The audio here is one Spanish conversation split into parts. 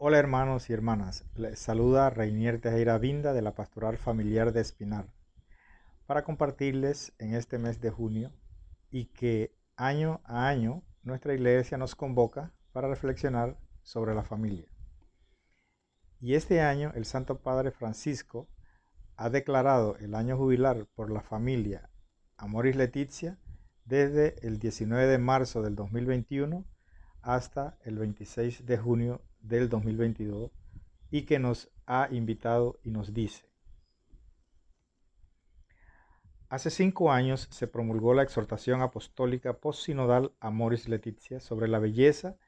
Hola hermanos y hermanas, les saluda Reinier Tejera Vinda de la Pastoral Familiar de Espinar para compartirles en este mes de junio y que año a año nuestra iglesia nos convoca para reflexionar sobre la familia. Y este año el Santo Padre Francisco ha declarado el año jubilar por la familia Amoris Leticia desde el 19 de marzo del 2021 hasta el 26 de junio del 2022 y que nos ha invitado y nos dice, Hace cinco años se promulgó la exhortación apostólica post-sinodal Amoris Leticia sobre la belleza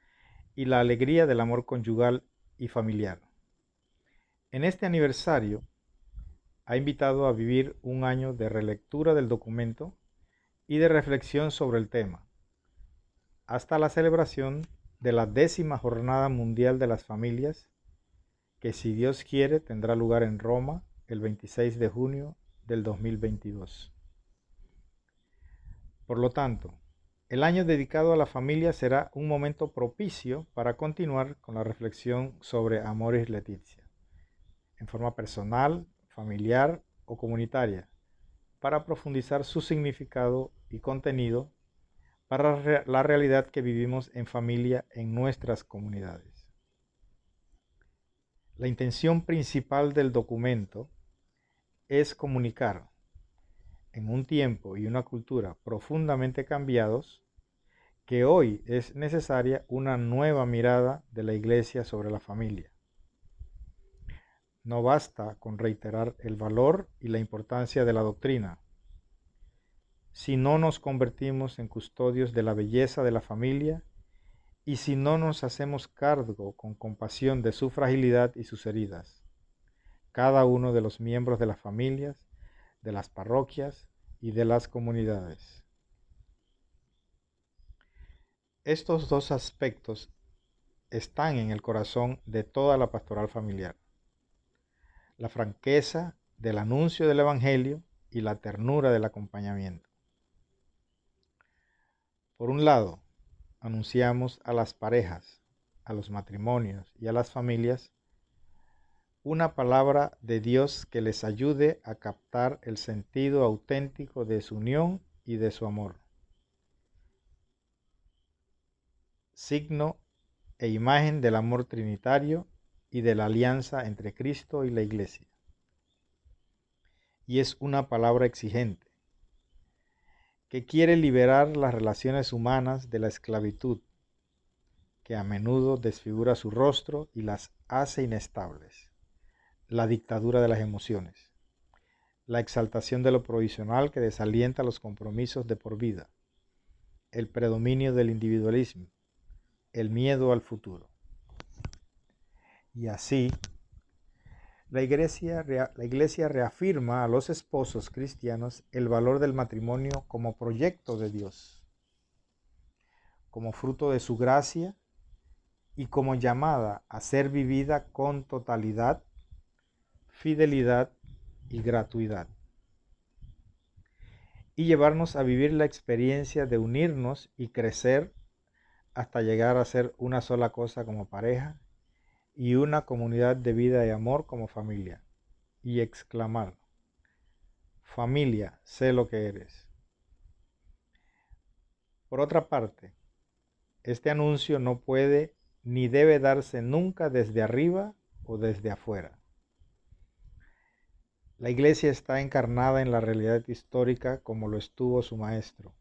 y la alegría del amor conyugal y familiar. En este aniversario ha invitado a vivir un año de relectura del documento y de reflexión sobre el tema, hasta la celebración de la décima Jornada Mundial de las Familias, que si Dios quiere tendrá lugar en Roma el 26 de junio del 2022. Por lo tanto, el año dedicado a la familia será un momento propicio para continuar con la reflexión sobre Amoris Leticia, en forma personal, familiar o comunitaria, para profundizar su significado y contenido para la realidad que vivimos en familia en nuestras comunidades. La intención principal del documento es comunicar en un tiempo y una cultura profundamente cambiados que hoy es necesaria una nueva mirada de la Iglesia sobre la familia. No basta con reiterar el valor y la importancia de la doctrina, si no nos convertimos en custodios de la belleza de la familia y si no nos hacemos cargo con compasión de su fragilidad y sus heridas. Cada uno de los miembros de las familias, de las parroquias y de las comunidades. Estos dos aspectos están en el corazón de toda la pastoral familiar. La franqueza del anuncio del Evangelio y la ternura del acompañamiento. Por un lado, anunciamos a las parejas, a los matrimonios y a las familias una palabra de Dios que les ayude a captar el sentido auténtico de su unión y de su amor. Signo e imagen del amor trinitario y de la alianza entre Cristo y la Iglesia. Y es una palabra exigente que quiere liberar las relaciones humanas de la esclavitud, que a menudo desfigura su rostro y las hace inestables, la dictadura de las emociones, la exaltación de lo provisional que desalienta los compromisos de por vida, el predominio del individualismo, el miedo al futuro. Y así la iglesia, la iglesia, reafirma a los esposos cristianos el valor del matrimonio como proyecto de Dios, como fruto de su gracia y como llamada a ser vivida con totalidad, fidelidad y gratuidad. Y llevarnos a vivir la experiencia de unirnos y crecer hasta llegar a ser una sola cosa como pareja y una comunidad de vida y amor como familia. Y exclamar, familia, sé lo que eres. Por otra parte, este anuncio no puede ni debe darse nunca desde arriba o desde afuera. La iglesia está encarnada en la realidad histórica como lo estuvo su maestro.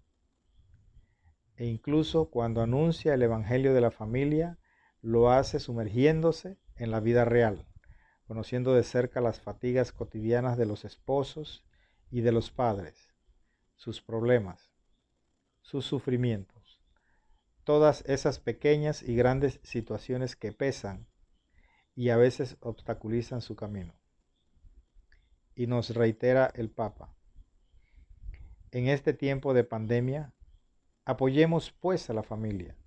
E incluso cuando anuncia el Evangelio de la familia, lo hace sumergiéndose en la vida real, conociendo de cerca las fatigas cotidianas de los esposos y de los padres, sus problemas, sus sufrimientos, todas esas pequeñas y grandes situaciones que pesan y a veces obstaculizan su camino. Y nos reitera el Papa, en este tiempo de pandemia, apoyemos pues a la familia,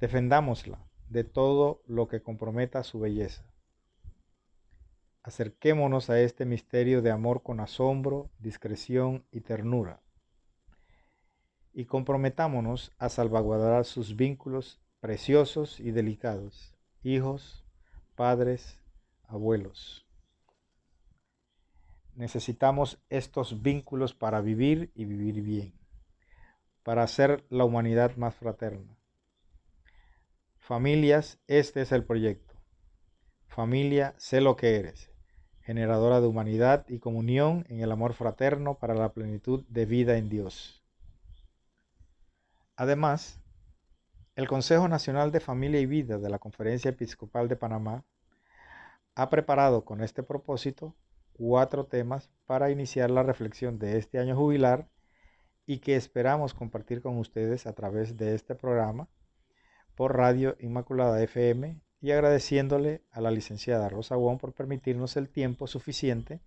defendámosla, de todo lo que comprometa su belleza. Acerquémonos a este misterio de amor con asombro, discreción y ternura. Y comprometámonos a salvaguardar sus vínculos preciosos y delicados, hijos, padres, abuelos. Necesitamos estos vínculos para vivir y vivir bien, para hacer la humanidad más fraterna. Familias, este es el proyecto. Familia, sé lo que eres, generadora de humanidad y comunión en el amor fraterno para la plenitud de vida en Dios. Además, el Consejo Nacional de Familia y Vida de la Conferencia Episcopal de Panamá ha preparado con este propósito cuatro temas para iniciar la reflexión de este año jubilar y que esperamos compartir con ustedes a través de este programa por Radio Inmaculada FM y agradeciéndole a la licenciada Rosa Wong por permitirnos el tiempo suficiente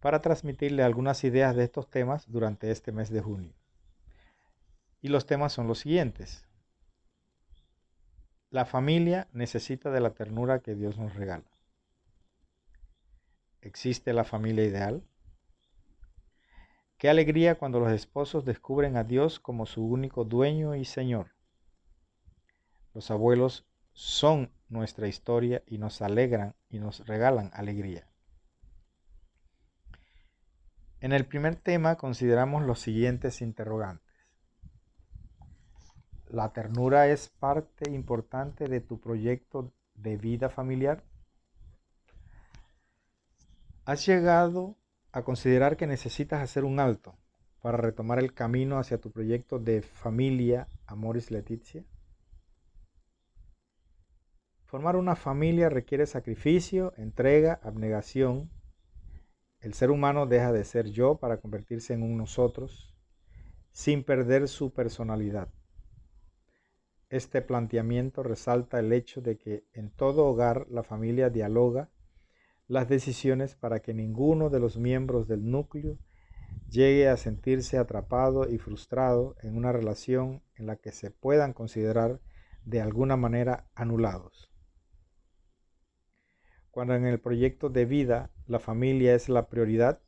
para transmitirle algunas ideas de estos temas durante este mes de junio. Y los temas son los siguientes. La familia necesita de la ternura que Dios nos regala. ¿Existe la familia ideal? Qué alegría cuando los esposos descubren a Dios como su único dueño y Señor. Los abuelos son nuestra historia y nos alegran y nos regalan alegría. En el primer tema consideramos los siguientes interrogantes. ¿La ternura es parte importante de tu proyecto de vida familiar? ¿Has llegado a considerar que necesitas hacer un alto para retomar el camino hacia tu proyecto de familia Amoris Leticia? Formar una familia requiere sacrificio, entrega, abnegación. El ser humano deja de ser yo para convertirse en un nosotros sin perder su personalidad. Este planteamiento resalta el hecho de que en todo hogar la familia dialoga las decisiones para que ninguno de los miembros del núcleo llegue a sentirse atrapado y frustrado en una relación en la que se puedan considerar de alguna manera anulados. Cuando en el proyecto de vida la familia es la prioridad,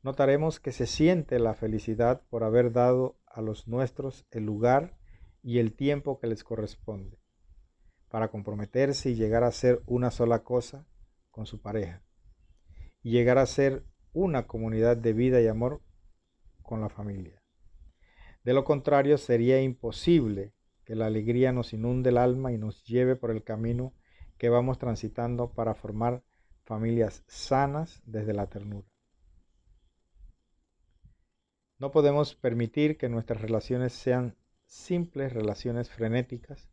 notaremos que se siente la felicidad por haber dado a los nuestros el lugar y el tiempo que les corresponde para comprometerse y llegar a ser una sola cosa con su pareja y llegar a ser una comunidad de vida y amor con la familia. De lo contrario, sería imposible que la alegría nos inunde el alma y nos lleve por el camino que vamos transitando para formar familias sanas desde la ternura. No podemos permitir que nuestras relaciones sean simples relaciones frenéticas,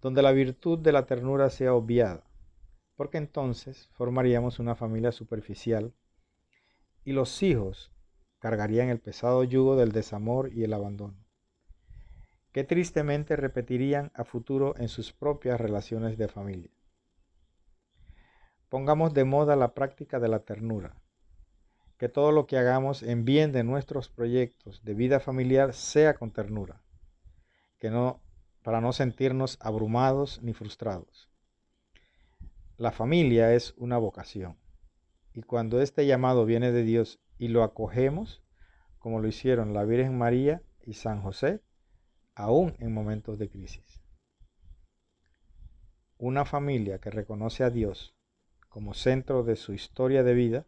donde la virtud de la ternura sea obviada, porque entonces formaríamos una familia superficial y los hijos cargarían el pesado yugo del desamor y el abandono, que tristemente repetirían a futuro en sus propias relaciones de familia. Pongamos de moda la práctica de la ternura, que todo lo que hagamos en bien de nuestros proyectos de vida familiar sea con ternura que no, para no sentirnos abrumados ni frustrados. La familia es una vocación y cuando este llamado viene de Dios y lo acogemos, como lo hicieron la Virgen María y San José, aún en momentos de crisis. Una familia que reconoce a Dios como centro de su historia de vida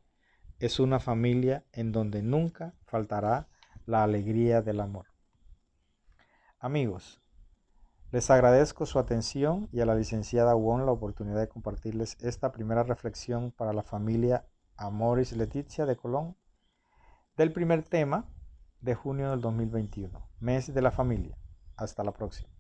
es una familia en donde nunca faltará la alegría del amor. Amigos, les agradezco su atención y a la licenciada Won la oportunidad de compartirles esta primera reflexión para la familia Amoris Leticia de Colón del primer tema de junio del 2021, mes de la familia. Hasta la próxima.